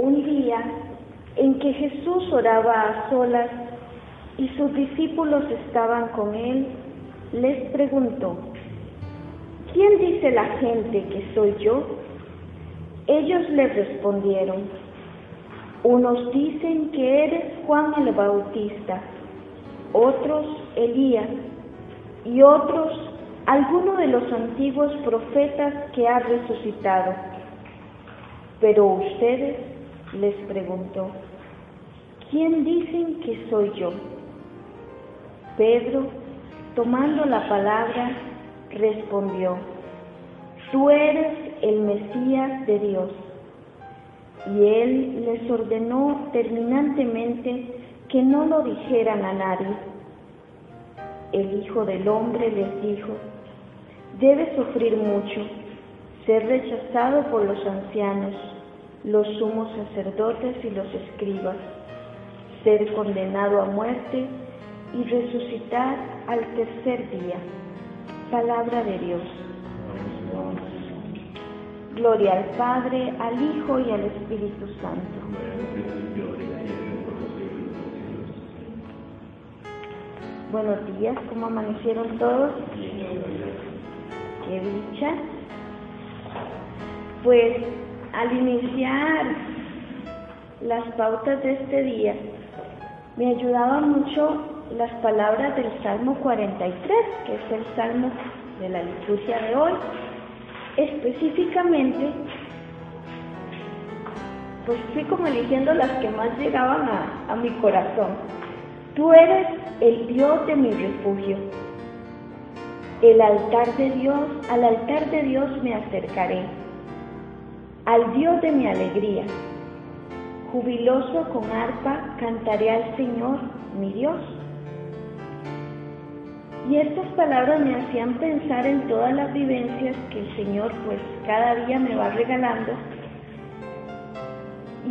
Un día en que Jesús oraba a solas y sus discípulos estaban con él, les preguntó, ¿quién dice la gente que soy yo? Ellos le respondieron, unos dicen que eres Juan el Bautista, otros Elías y otros alguno de los antiguos profetas que ha resucitado. Pero ustedes, les preguntó, ¿quién dicen que soy yo? Pedro, tomando la palabra, respondió, tú eres el Mesías de Dios. Y él les ordenó terminantemente que no lo dijeran a nadie. El Hijo del Hombre les dijo, debe sufrir mucho, ser rechazado por los ancianos, los sumos sacerdotes y los escribas, ser condenado a muerte y resucitar al tercer día. Palabra de Dios. Gloria al Padre, al Hijo y al Espíritu Santo. Buenos días, ¿cómo amanecieron todos? Qué dicha. Pues al iniciar las pautas de este día, me ayudaban mucho las palabras del Salmo 43, que es el Salmo de la liturgia de hoy. Específicamente, pues fui como eligiendo las que más llegaban a, a mi corazón. Tú eres el Dios de mi refugio. El altar de Dios, al altar de Dios me acercaré, al Dios de mi alegría. Jubiloso con arpa cantaré al Señor, mi Dios. Y estas palabras me hacían pensar en todas las vivencias que el Señor pues cada día me va regalando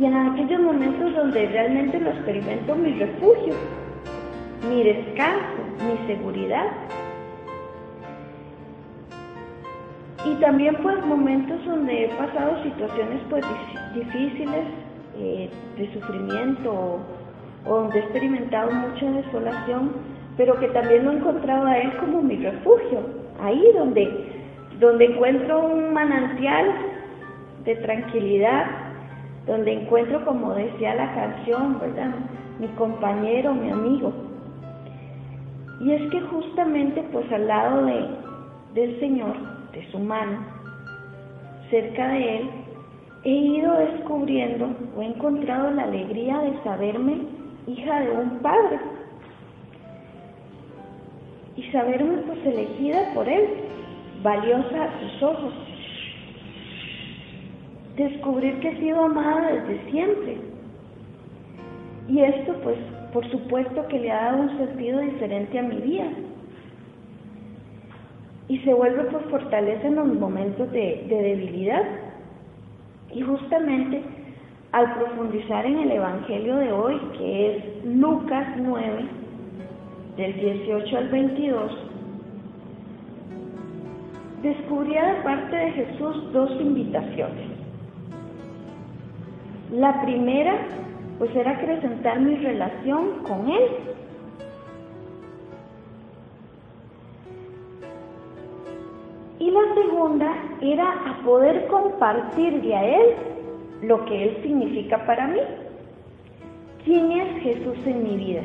y en aquellos momentos donde realmente lo experimento mi refugio, mi descanso, mi seguridad. Y también pues momentos donde he pasado situaciones pues difíciles eh, de sufrimiento o, donde he experimentado mucha desolación, pero que también lo he encontrado a Él como mi refugio, ahí donde, donde encuentro un manantial de tranquilidad, donde encuentro, como decía la canción, ¿verdad? Mi compañero, mi amigo. Y es que justamente pues al lado de, del Señor, de su mano, cerca de Él, he ido descubriendo o he encontrado la alegría de saberme hija de un padre y saberme pues elegida por Él, valiosa a sus ojos. Descubrir que he sido amada desde siempre. Y esto pues por supuesto que le ha dado un sentido diferente a mi vida. Y se vuelve por fortaleza en los momentos de, de debilidad. Y justamente al profundizar en el Evangelio de hoy, que es Lucas 9, del 18 al 22, descubría de parte de Jesús dos invitaciones. La primera, pues era acrecentar mi relación con Él. Y la segunda era a poder compartirle a Él lo que Él significa para mí. ¿Quién es Jesús en mi vida?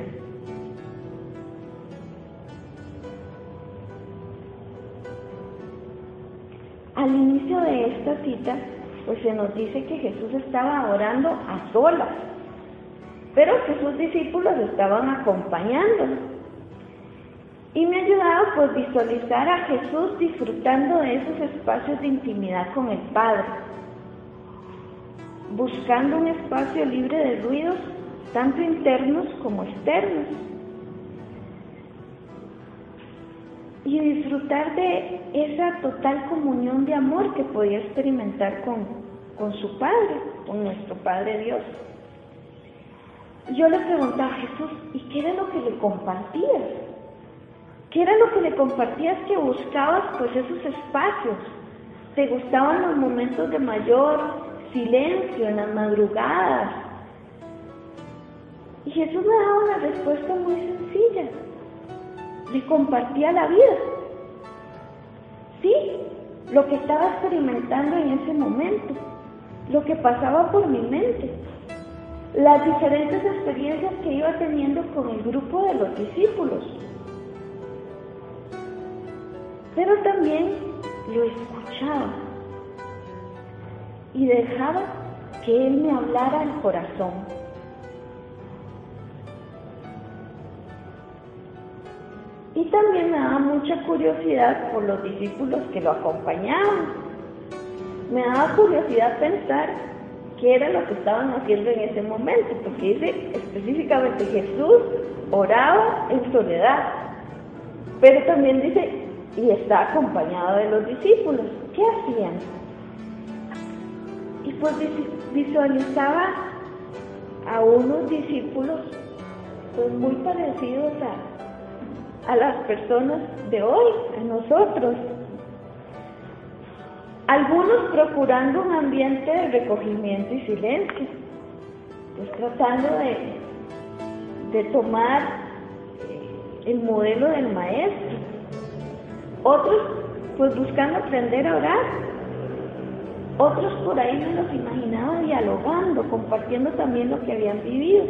Al inicio de esta cita, pues se nos dice que Jesús estaba orando a solas, pero que sus discípulos estaban acompañándolo. Y me ha ayudado pues visualizar a Jesús disfrutando de esos espacios de intimidad con el Padre, buscando un espacio libre de ruidos, tanto internos como externos. Y disfrutar de esa total comunión de amor que podía experimentar con, con su Padre, con nuestro Padre Dios. Yo le preguntaba a Jesús, ¿y qué era lo que le compartías? ¿Qué era lo que le compartías que buscabas pues esos espacios? ¿Te gustaban los momentos de mayor silencio, en las madrugadas. Y Jesús me daba una respuesta muy sencilla. Le compartía la vida. Sí, lo que estaba experimentando en ese momento, lo que pasaba por mi mente, las diferentes experiencias que iba teniendo con el grupo de los discípulos. Pero también lo escuchaba y dejaba que Él me hablara al corazón. Y también me daba mucha curiosidad por los discípulos que lo acompañaban. Me daba curiosidad pensar qué era lo que estaban haciendo en ese momento, porque dice específicamente Jesús oraba en soledad, pero también dice, y está acompañado de los discípulos. ¿Qué hacían? Y pues visualizaba a unos discípulos pues muy parecidos a, a las personas de hoy, a nosotros. Algunos procurando un ambiente de recogimiento y silencio, pues tratando de, de tomar el modelo del maestro. Otros pues buscando aprender a orar. Otros por ahí me los imaginaba dialogando, compartiendo también lo que habían vivido.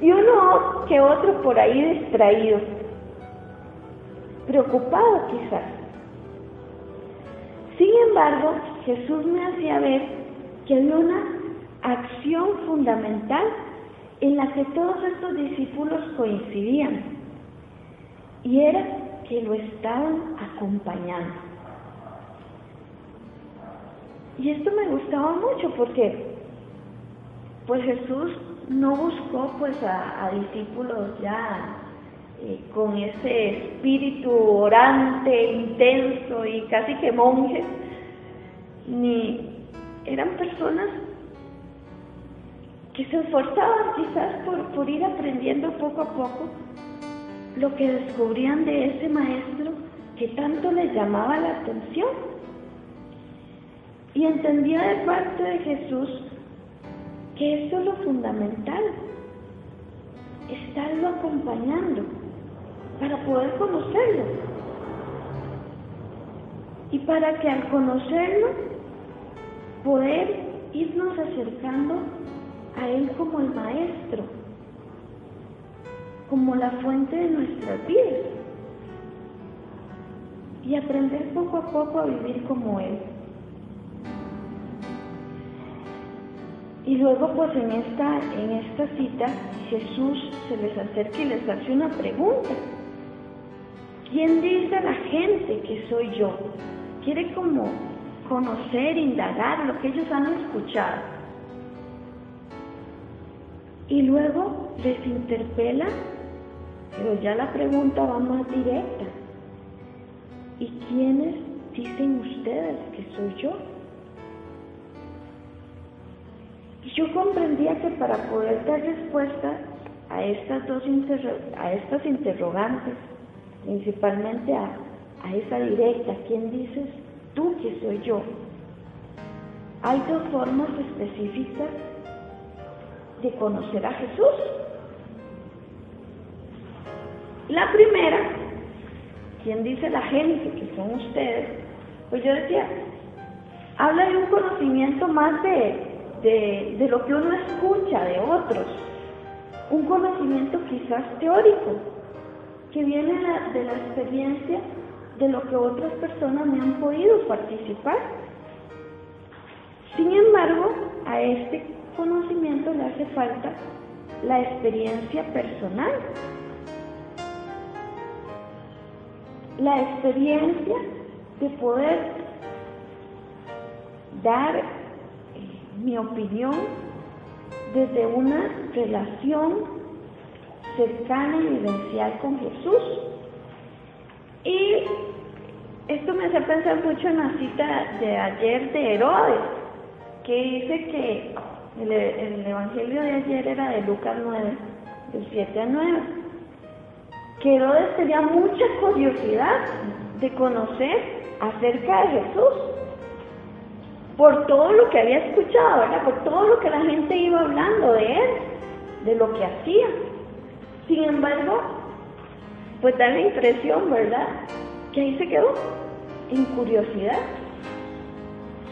Y uno que otro por ahí distraído, preocupado quizás. Sin embargo, Jesús me hacía ver que había una acción fundamental en la que todos estos discípulos coincidían. Y era que lo estaban acompañando. Y esto me gustaba mucho porque pues Jesús no buscó pues a, discípulos ya eh, con ese espíritu orante, intenso y casi que monjes, ni eran personas que se esforzaban quizás por, por ir aprendiendo poco a poco lo que descubrían de ese maestro que tanto les llamaba la atención. Y entendía de parte de Jesús que eso es lo fundamental, estarlo acompañando para poder conocerlo. Y para que al conocerlo, poder irnos acercando a Él como el Maestro como la fuente de nuestras vidas y aprender poco a poco a vivir como Él. Y luego pues en esta, en esta cita Jesús se les acerca y les hace una pregunta. ¿Quién dice a la gente que soy yo? Quiere como conocer, indagar lo que ellos han escuchado. Y luego les interpela pero ya la pregunta va más directa. ¿Y quiénes dicen ustedes que soy yo? Y yo comprendía que para poder dar respuesta a estas dos a estas interrogantes, principalmente a, a esa directa, ¿quién dices tú que soy yo? Hay dos formas específicas de conocer a Jesús. La primera, quien dice la gente, que son ustedes, pues yo decía, habla de un conocimiento más de, de, lo que uno escucha de otros, un conocimiento quizás teórico, que viene de la experiencia de lo que otras personas me han podido participar. Sin embargo, a este conocimiento le hace falta la experiencia personal la experiencia de poder dar eh, mi opinión desde una relación cercana y vivencial con Jesús. Y esto me hace pensar mucho en la cita de ayer de Herodes, que dice que el, el Evangelio de ayer era de Lucas 9, del 7 a 9 que Herodes tenía mucha curiosidad de conocer acerca de Jesús. por todo lo que había escuchado, ¿verdad? Por todo lo que la gente iba hablando de él, de lo que hacía. Sin embargo, pues da la impresión, ¿verdad? Que ahí se quedó, en curiosidad.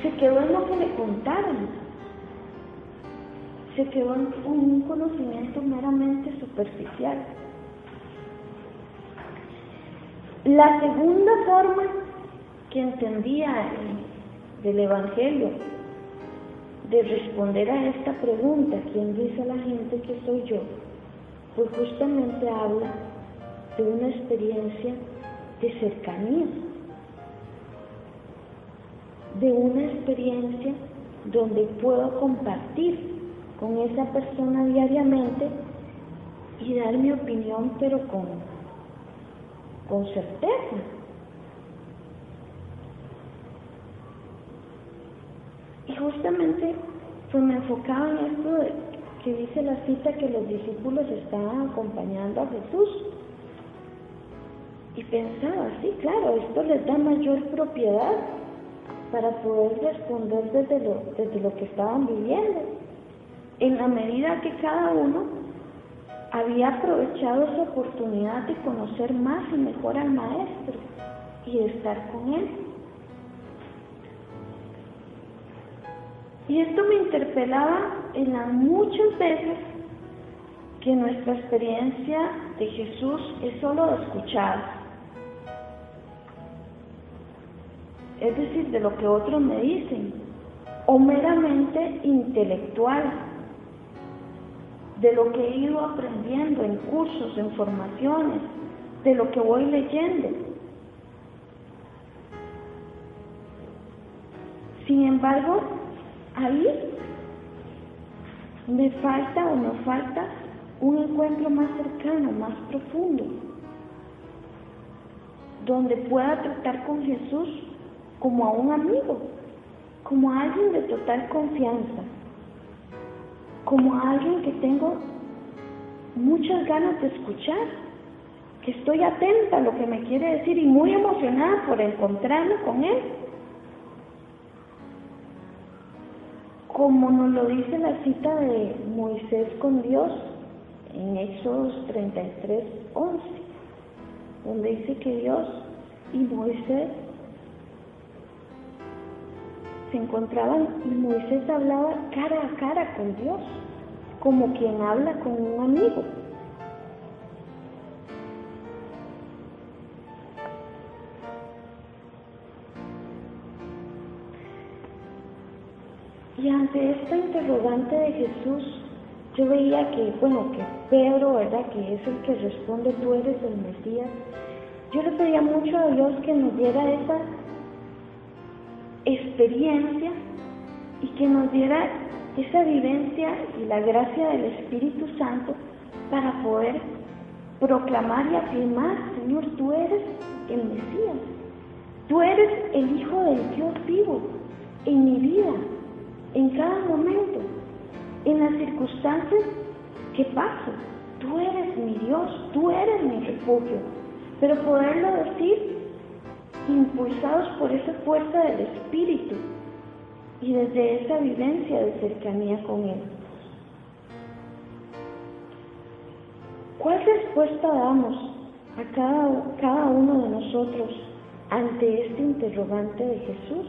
Se quedó en lo que le contaron. Se quedó en un conocimiento meramente superficial. La segunda forma que entendía del Evangelio de responder a esta pregunta, ¿quién dice a la gente que soy yo? Pues justamente habla de una experiencia de cercanía, de una experiencia donde puedo compartir con esa persona diariamente y dar mi opinión, pero con, con certeza. Y justamente pues me enfocaba en esto que dice la cita que los discípulos estaban acompañando a Jesús. Y pensaba, sí, claro, esto les da mayor propiedad para poder responder desde lo, desde lo que estaban viviendo. En la medida que cada uno había aprovechado esa oportunidad de conocer más y mejor al Maestro y de estar con Él. Y esto me interpelaba en las muchas veces que nuestra experiencia de Jesús es solo de escuchar. Es decir, de lo que otros me dicen, o meramente intelectual, de lo que he ido aprendiendo en cursos, en formaciones, de lo que voy leyendo. Sin embargo, ahí me falta o nos falta un encuentro más cercano, más profundo, donde pueda tratar con Jesús como a un amigo, como a alguien de total confianza, como alguien que tengo muchas ganas de escuchar, que estoy atenta a lo que me quiere decir y muy emocionada por encontrarme con Él. como nos lo dice la cita de Moisés con Dios en Éxodo 33, 11, donde dice que Dios y Moisés se encontraban y Moisés hablaba cara a cara con Dios, como quien habla con un amigo. Y ante esta interrogante de Jesús, yo veía que, bueno, que Pedro, ¿verdad? Que es el que responde, tú eres el Mesías. Yo le pedía mucho a Dios que nos diera esa experiencia y que nos diera esa vivencia y la gracia del Espíritu Santo para poder proclamar y afirmar, Señor, tú eres el Mesías, tú eres el Hijo del Dios vivo en mi vida, en cada momento, en las circunstancias que paso. Tú eres mi Dios, tú eres mi refugio. Pero poderlo decir impulsados por esa fuerza del Espíritu y desde esa vivencia de cercanía con Él. ¿Cuál respuesta damos a cada, cada uno de nosotros ante este interrogante de Jesús?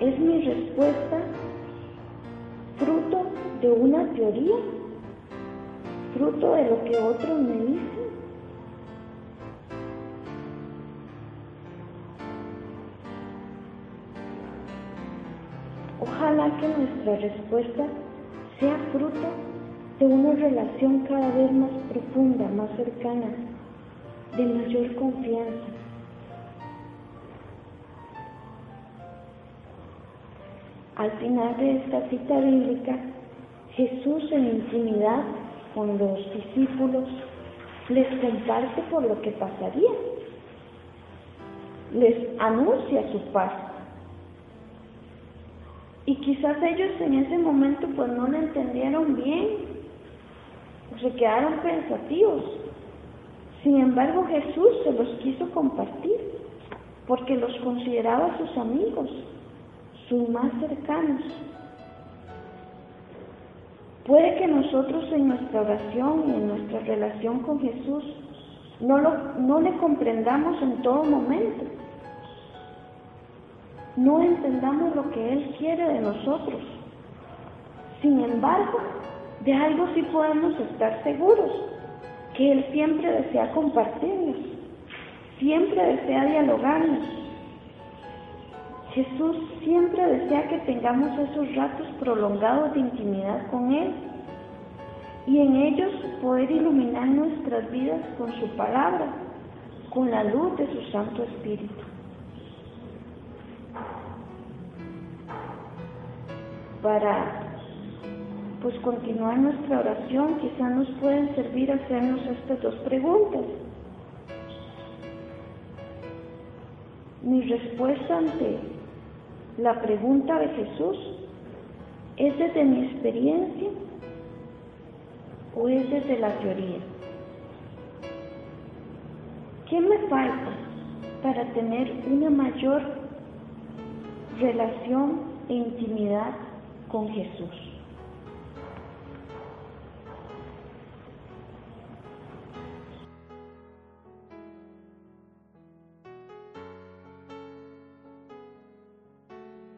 ¿Es mi respuesta fruto de una teoría? ¿Fruto de lo que otros me dicen? Ojalá que nuestra respuesta sea fruto de una relación cada vez más profunda, más cercana, de mayor confianza. Al final de esta cita bíblica, Jesús en intimidad con los discípulos les comparte por lo que pasaría. Les anuncia su paz. Y quizás ellos en ese momento pues no lo entendieron bien, o se quedaron pensativos. Sin embargo, Jesús se los quiso compartir porque los consideraba sus amigos, sus más cercanos. Puede que nosotros en nuestra oración y en nuestra relación con Jesús no, lo, no le comprendamos en todo momento, no entendamos lo que Él quiere de nosotros. Sin embargo, de algo sí podemos estar seguros, que Él siempre desea compartirnos, siempre desea dialogarnos. Jesús siempre desea que tengamos esos ratos prolongados de intimidad con Él y en ellos poder iluminar nuestras vidas con su palabra, con la luz de su Santo Espíritu. Para pues continuar nuestra oración, quizá nos pueden servir hacernos estas dos preguntas. Mi respuesta ante la pregunta de Jesús es desde mi experiencia o es desde la teoría. ¿Qué me falta para tener una mayor relación e intimidad con Jesús?